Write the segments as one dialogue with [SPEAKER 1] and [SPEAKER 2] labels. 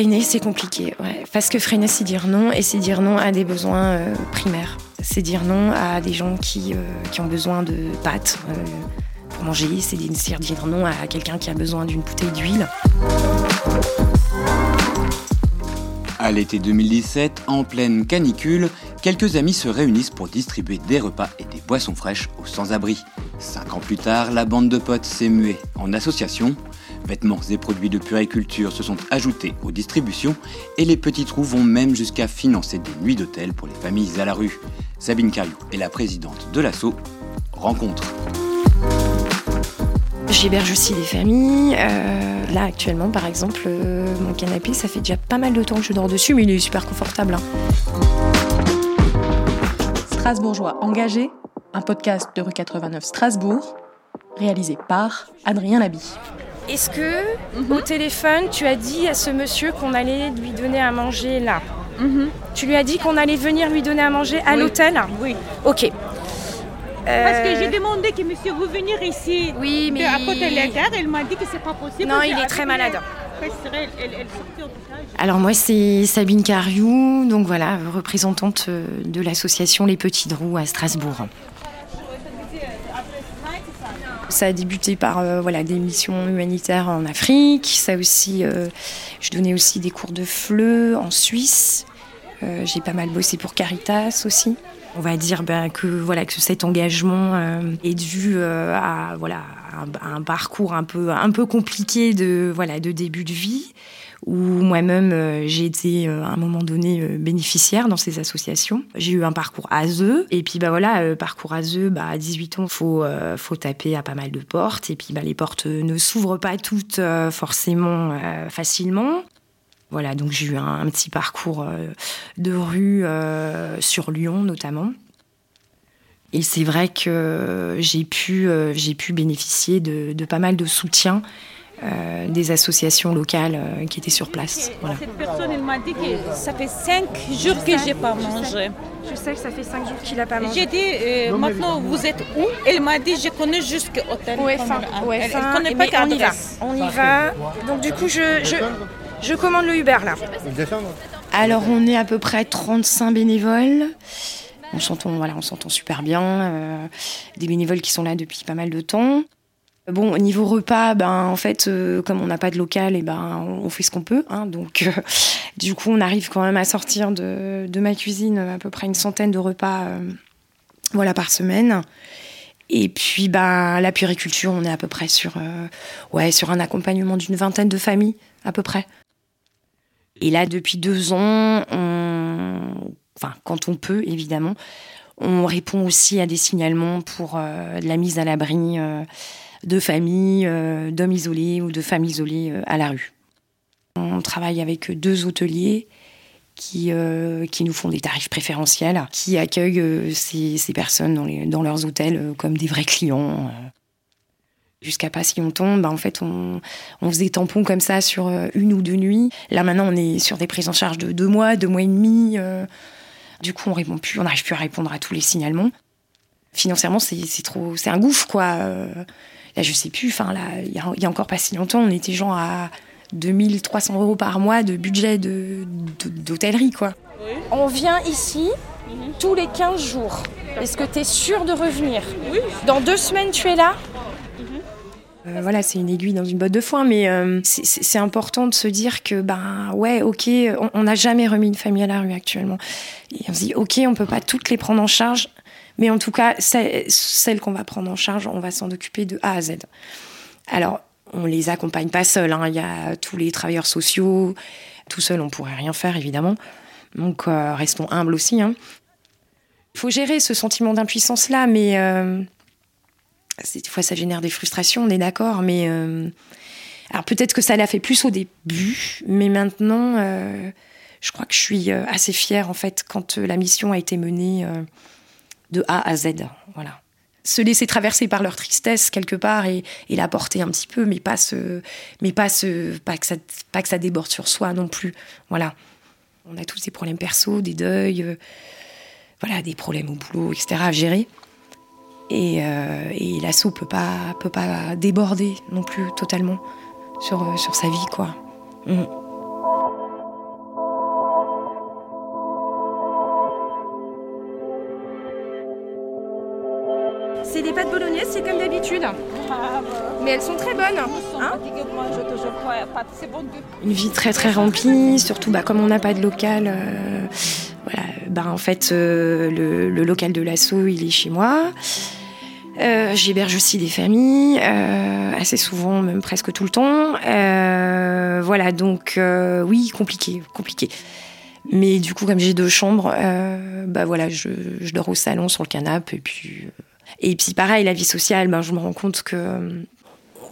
[SPEAKER 1] freiner, c'est compliqué. Parce que freiner, c'est dire non, et c'est dire non à des besoins euh, primaires. C'est dire non à des gens qui, euh, ont besoin de pâtes euh, pour manger. C'est dire dire non à quelqu'un qui a besoin d'une bouteille d'huile.
[SPEAKER 2] À l'été 2017, en pleine canicule, quelques amis se réunissent pour distribuer des repas et des boissons fraîches aux sans-abri. Cinq ans plus tard, la bande de potes s'est muée en association. Vêtements et produits de puriculture se sont ajoutés aux distributions et les petits trous vont même jusqu'à financer des nuits d'hôtel pour les familles à la rue. Sabine Cariou est la présidente de l'assaut. Rencontre.
[SPEAKER 1] J'héberge aussi des familles. Euh, là, actuellement, par exemple, euh, mon canapé, ça fait déjà pas mal de temps que je dors dessus, mais il est super confortable. hein.
[SPEAKER 3] Strasbourgeois engagé, un podcast de rue 89 Strasbourg, réalisé par Adrien Labi.
[SPEAKER 4] Est-ce que au téléphone tu as dit à ce monsieur qu'on allait lui donner à manger là Tu lui as dit qu'on allait venir lui donner à manger à
[SPEAKER 5] Oui.
[SPEAKER 4] l'hôtel
[SPEAKER 5] Oui.
[SPEAKER 4] Ok.
[SPEAKER 5] Parce
[SPEAKER 4] Euh,
[SPEAKER 5] que j'ai demandé que monsieur vous venir ici
[SPEAKER 4] Oui, mais
[SPEAKER 5] à côté de la gare, elle m'a dit que c'est pas possible.
[SPEAKER 4] Non, il est très malade.
[SPEAKER 1] Alors moi, c'est Sabine Cariou, donc voilà, représentante euh, de l'association Les Petits Drous à Strasbourg. Ça a débuté par euh, voilà, des missions humanitaires en Afrique. Ça aussi, euh, je donnais aussi des cours de FLE en Suisse. Euh, J'ai pas mal bossé pour Caritas aussi. On va dire ben, que voilà que cet engagement est dû à voilà un, un parcours un peu un peu compliqué de voilà de début de vie où moi-même euh, j'ai été euh, à un moment donné euh, bénéficiaire dans ces associations. J'ai eu un parcours ASE et puis bah voilà parcours ASE bah à 18 ans faut faut taper à pas mal de portes et puis bah les portes ne s'ouvrent pas toutes forcément facilement. Voilà, donc j'ai eu un, petit parcours de rue sur Lyon notamment. Et c'est vrai que j'ai pu, j'ai pu bénéficier de, de pas mal de soutien euh, des associations locales euh, qui étaient sur place. Voilà.
[SPEAKER 5] Cette personne, elle m'a dit que ça fait cinq jours que j'ai pas mangé.
[SPEAKER 4] Je sais que ça fait 5 jours qu'il a pas
[SPEAKER 5] J'ai dit, euh, maintenant vous êtes où? Elle m'a dit, je connais jusqu'à hôtel.
[SPEAKER 4] Ouais, fin,
[SPEAKER 5] elle-
[SPEAKER 4] ouais,
[SPEAKER 5] elle,
[SPEAKER 4] fin,
[SPEAKER 5] elle connaît
[SPEAKER 4] mais
[SPEAKER 5] pas
[SPEAKER 4] on y va. On y va. Donc du coup, je, je, je commande le Uber là.
[SPEAKER 1] Alors on est à peu près 35 bénévoles. On s'entend, voilà, on s'entend super bien. euh, des bénévoles qui sont là depuis pas mal de temps. Bon, au niveau repas, ben en fait, euh, comme on n'a pas de local, et ben on fait ce qu'on peut. hein. donc, euh, du coup, on arrive quand même à sortir de, ma cuisine à peu près une centaine de repas, euh, voilà, par semaine. Et puis, ben la puriculture, on est à peu près sur, euh, ouais, sur un accompagnement d'une vingtaine de familles, à peu près. Et là, depuis deux ans, quand on peut, évidemment, on répond aussi à des signalements pour euh, de la mise à l'abri euh, de familles, euh, d'hommes isolés ou de femmes isolées euh, à la rue. On travaille avec deux hôteliers qui, euh, qui nous font des tarifs préférentiels, qui accueillent ces, ces personnes dans, les- dans leurs hôtels comme des vrais clients. Jusqu'à pas si longtemps, bah, en fait, on, on faisait tampon comme ça sur une ou deux nuits. Là, maintenant, on est sur des prises en charge de deux mois, deux mois et demi. Du coup, on répond plus, on n'arrive plus à répondre à tous les signalements. Financièrement, c'est c'est trop, c'est un gouffre, quoi. Euh, Là, je sais plus. Enfin, là, il y a, il y a encore pas si longtemps, on était genre à 2300 euros par mois de budget de- de- d'hôtellerie, quoi.
[SPEAKER 4] On vient ici tous les 15 jours. Est-ce que tu es sûr de revenir? Oui. Dans deux semaines, tu es là?
[SPEAKER 1] Euh, voilà, c'est une aiguille dans une botte de foin, mais euh, c'est- important de se dire que, ben ouais, ok, on- on n'a jamais remis une famille à la rue actuellement. Et on se dit, ok, on peut pas toutes les prendre en charge, mais en tout cas, celles qu'on va prendre en charge, on va s'en occuper de A à Z. Alors, on les accompagne pas seuls, hein. il y a tous les travailleurs sociaux, tout seul, on pourrait rien faire, évidemment. Donc, euh, restons humbles aussi. hein. Il faut gérer ce sentiment d'impuissance-là, mais... euh, des fois ça génère des frustrations, on est d'accord, mais euh, alors peut-être que ça l'a fait plus au début, mais maintenant, euh, je crois que je suis assez fière en fait quand la mission a été menée de A à Z, voilà. Se laisser traverser par leur tristesse quelque part et, la porter un petit peu, mais pas se, mais pas se, pas que ça, pas que ça déborde sur soi non plus, voilà. On a tous des problèmes perso, des deuils, euh, voilà, des problèmes au boulot, etc. à gérer. Et, euh, et l'assaut peut pas, peut pas déborder non plus totalement sur, sur sa vie, quoi. Mm.
[SPEAKER 4] Mais elles sont très bonnes. Hein
[SPEAKER 1] Une vie très très remplie, surtout bah, comme on n'a pas de local. euh, voilà, bah, en fait, euh, le, local de l'assaut, il est chez moi. Euh, J'héberge aussi des familles, assez souvent, même presque tout le temps. Voilà, donc oui, compliqué, compliqué. Mais du coup, comme j'ai deux chambres, bah voilà, je, je dors au salon sur le canapé et puis et puis pareil, la vie sociale, ben je me rends compte que euh,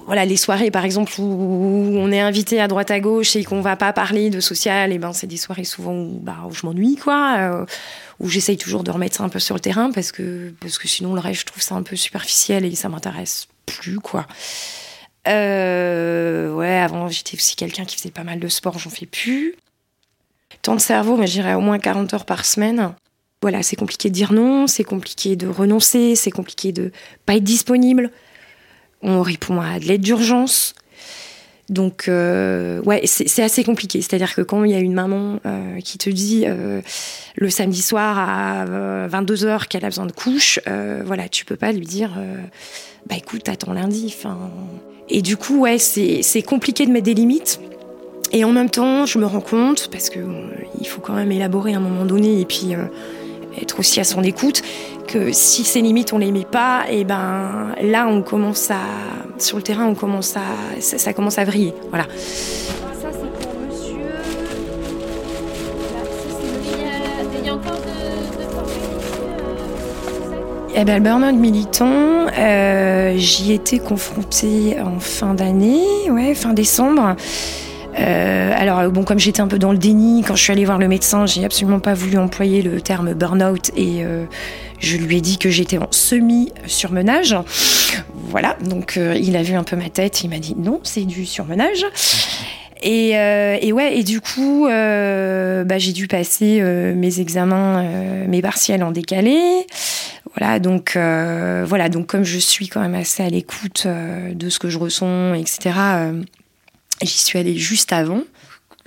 [SPEAKER 1] voilà, les soirées par exemple où on est invité à droite à gauche et qu'on va pas parler de social, et ben c'est des soirées souvent où, bah, où je m'ennuie quoi, euh, où j'essaye toujours de remettre ça un peu sur le terrain parce que parce que sinon le reste je trouve ça un peu superficiel et ça m'intéresse plus quoi. Euh, ouais, avant j'étais aussi quelqu'un qui faisait pas mal de sport, j'en fais plus. Temps de cerveau, mais j'irais au moins 40 heures par semaine. Voilà, c'est compliqué de dire non, c'est compliqué de renoncer, c'est compliqué de pas être disponible. On répond à de l'aide d'urgence. Donc, euh, ouais, c'est assez compliqué. C'est-à-dire que quand il y a une maman euh, qui te dit euh, le samedi soir à 22h qu'elle a besoin de couche, voilà, tu peux pas lui dire bah écoute, attends lundi. Et du coup, ouais, c'est compliqué de mettre des limites. Et en même temps, je me rends compte, parce que euh, il faut quand même élaborer à un moment donné et puis être aussi à son écoute, que si ces limites on les met pas, et ben là on commence à sur le terrain on commence à ça, ça commence à vriller. Voilà.
[SPEAKER 4] Ça, c'est pour monsieur.
[SPEAKER 6] De,
[SPEAKER 1] Eh ben, le burn-out militant, euh, j'y étais confrontée en fin d'année, ouais, fin décembre. Euh, alors bon, comme j'étais un peu dans le déni, quand je suis allée voir le médecin, j'ai absolument pas voulu employer le terme burn-out et euh, je lui ai dit que j'étais en semi-surmenage. Voilà, donc euh, il a vu un peu ma tête, il m'a dit non, c'est du surmenage. Et, euh, et ouais, et du coup, bah, j'ai dû passer mes examens, mes partiels en décalé. Voilà, donc voilà, donc comme je suis quand même assez à l'écoute de ce que je ressens, etc. J'y suis allée juste avant,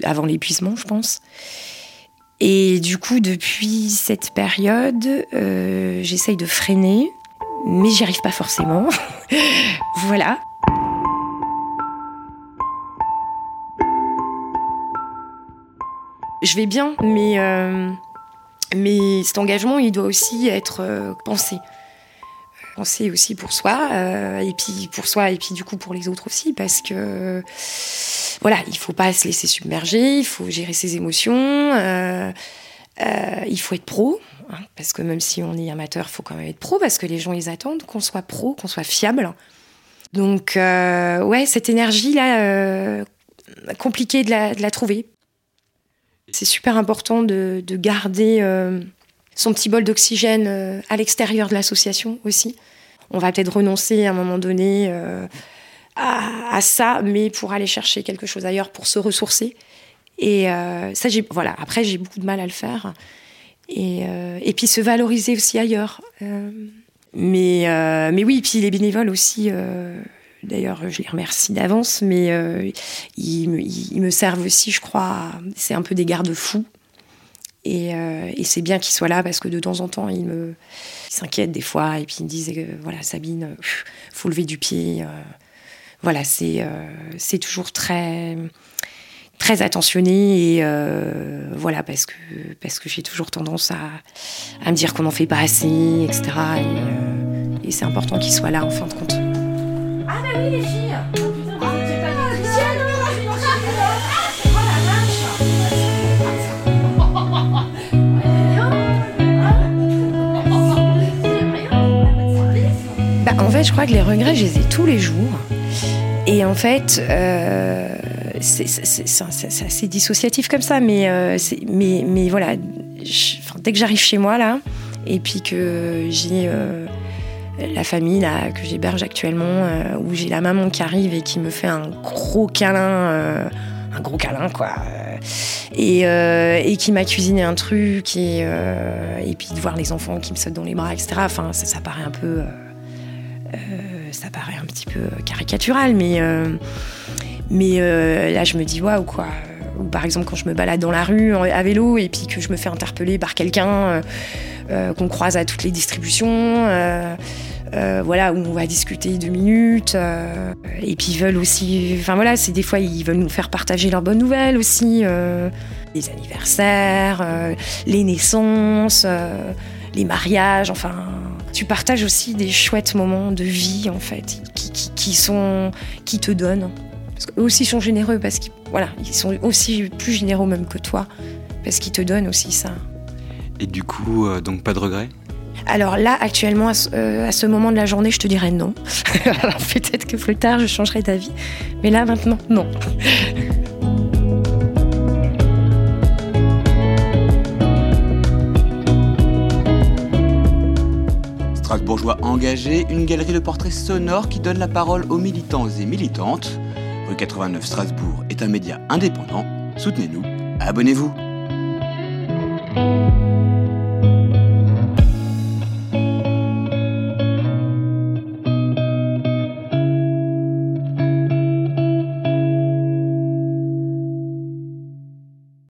[SPEAKER 1] avant l'épuisement, je pense. Et du coup, depuis cette période, euh, j'essaye de freiner, mais j'y arrive pas forcément. voilà. Je vais bien, mais, euh, mais cet engagement, il doit aussi être euh, pensé. Aussi pour soi, euh, et puis pour soi, et puis du coup pour les autres aussi, parce que voilà, il faut pas se laisser submerger, il faut gérer ses émotions, euh, euh, il faut être pro, hein, parce que même si on est amateur, faut quand même être pro, parce que les gens ils attendent qu'on soit pro, qu'on soit fiable. Donc ouais, cette énergie là, euh, compliqué de la, trouver. C'est super important de, de garder son petit bol d'oxygène euh, à l'extérieur de l'association aussi. On va peut-être renoncer à un moment donné euh, à, ça, mais pour aller chercher quelque chose ailleurs, pour se ressourcer. Et euh, ça, j'ai, voilà. Après, j'ai beaucoup de mal à le faire. Et, et puis se valoriser aussi ailleurs. Mais, mais oui, puis les bénévoles aussi. D'ailleurs, je les remercie d'avance, mais ils, me- servent aussi, je crois. C'est un peu des garde-fous. Et, euh, et c'est bien qu'ils soient là parce que de temps en temps, ils me ils s'inquiètent des fois et puis ils me disent voilà, Sabine, pff, faut lever du pied. euh. voilà, c'est euh, c'est toujours très très attentionné et voilà parce que parce que j'ai toujours tendance à, à me dire qu'on n'en fait pas assez, etc. Et, et c'est important qu'ils soient là en fin de compte. Bah, en fait, je crois que les regrets, je les ai tous les jours. Et en fait, euh, c'est assez dissociatif comme ça, mais, euh, mais, mais voilà, dès que j'arrive chez moi, là, et puis que j'ai euh, la famille là, que j'héberge actuellement, où j'ai la maman qui arrive et qui me fait un gros câlin, un gros câlin, quoi. Et, qui m'a cuisiné un truc, et, puis de voir les enfants qui me sautent dans les bras, etc. Enfin, ça, ça paraît un peu. Ça paraît un petit peu caricatural, mais, euh, mais euh, là je me dis waouh quoi. Ou par exemple quand je me balade dans la rue à vélo et puis que je me fais interpeller par quelqu'un euh, euh, qu'on croise à toutes les distributions, euh, euh, voilà, où on va discuter deux minutes. et puis ils veulent aussi, enfin voilà, c'est des fois ils veulent nous faire partager leurs bonnes nouvelles aussi, les anniversaires, les naissances, les mariages, enfin. Tu partages aussi des chouettes moments de vie en fait, qui, sont, qui te donnent. Parce qu'eux aussi sont généreux parce qu'ils voilà, ils sont aussi plus généreux même que toi parce qu'ils te donnent aussi ça.
[SPEAKER 2] Et du coup, euh, donc pas de regrets?
[SPEAKER 1] Alors là, actuellement, euh, à ce, moment de la journée, je te dirais non. Alors peut-être que plus tard, je changerai d'avis. Mais là, maintenant, non.
[SPEAKER 2] Strasbourgeois engagé, une galerie de portraits sonores qui donne la parole aux militants et militantes. Rue 89 Strasbourg est un média indépendant. Soutenez-nous, abonnez-vous.